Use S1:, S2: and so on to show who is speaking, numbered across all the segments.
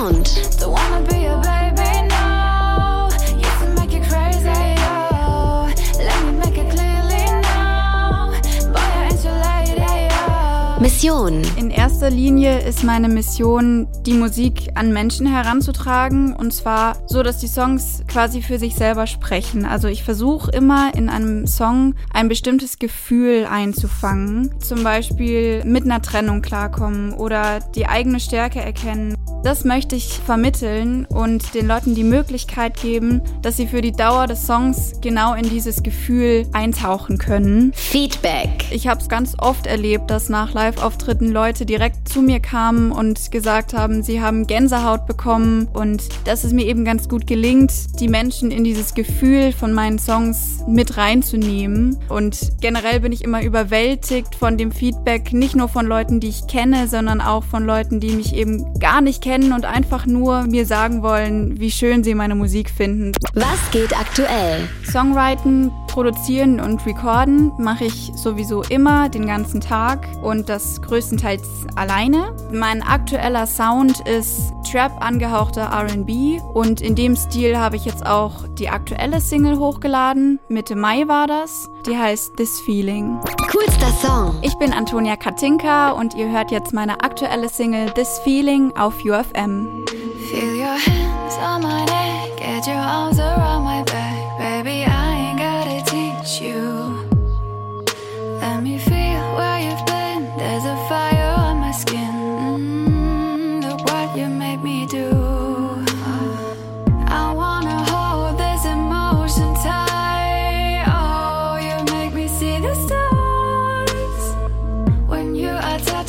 S1: Sound.
S2: Don't wanna be a baby now. Used to make you crazy, oh. Let me make it clearly now. Boy, I ain't your lady, oh.
S1: Mission.
S3: In erster Linie ist meine Mission, die Musik an Menschen heranzutragen und zwar so, dass die Songs quasi für sich selber sprechen. Also ich versuche immer in einem Song ein bestimmtes Gefühl einzufangen. Zum Beispiel mit einer Trennung klarkommen oder die eigene Stärke erkennen. Das möchte ich vermitteln und den Leuten die Möglichkeit geben, dass sie für die Dauer des Songs genau in dieses Gefühl eintauchen können.
S1: Feedback.
S3: Ich habe es ganz oft erlebt, dass nach Live-Auftritten Leute direkt zu mir kamen und gesagt haben, sie haben Gänsehaut bekommen und dass es mir eben ganz gut gelingt, die Menschen in dieses Gefühl von meinen Songs mit reinzunehmen. Und generell bin ich immer überwältigt von dem Feedback, nicht nur von Leuten, die ich kenne, sondern auch von Leuten, die mich eben gar nicht kennen und einfach nur mir sagen wollen, wie schön sie meine Musik finden.
S1: Was geht aktuell?
S3: Songwriten, produzieren und recorden mache ich sowieso immer den ganzen Tag und das größtenteils alleine. Mein aktueller Sound ist Trap angehauchter RB und in dem Stil habe ich jetzt auch die aktuelle Single hochgeladen. Mitte Mai war das. Die heißt This Feeling.
S1: Coolster Song.
S3: Ich bin Antonia Katinka und ihr hört jetzt meine aktuelle Single This Feeling auf UFM.
S2: Feel your hands on my neck, get your arms around my back.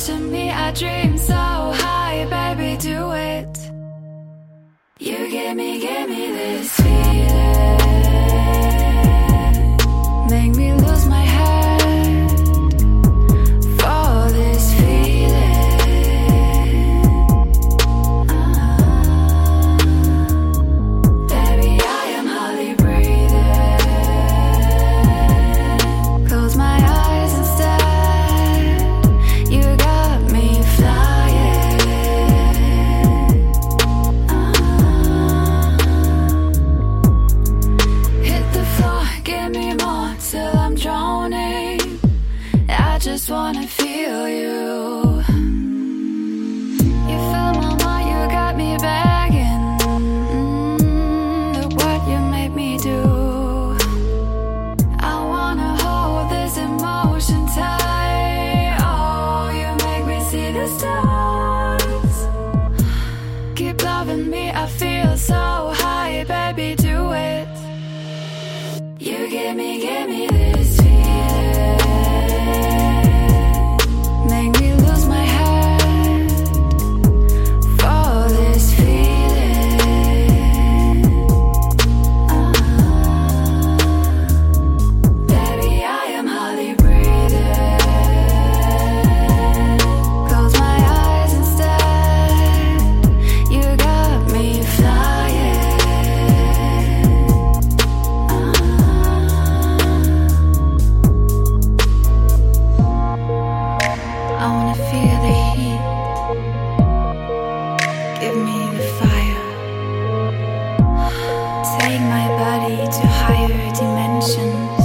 S2: Touching me, I dream so high, baby, do it. You give me, give me You higher dimensions.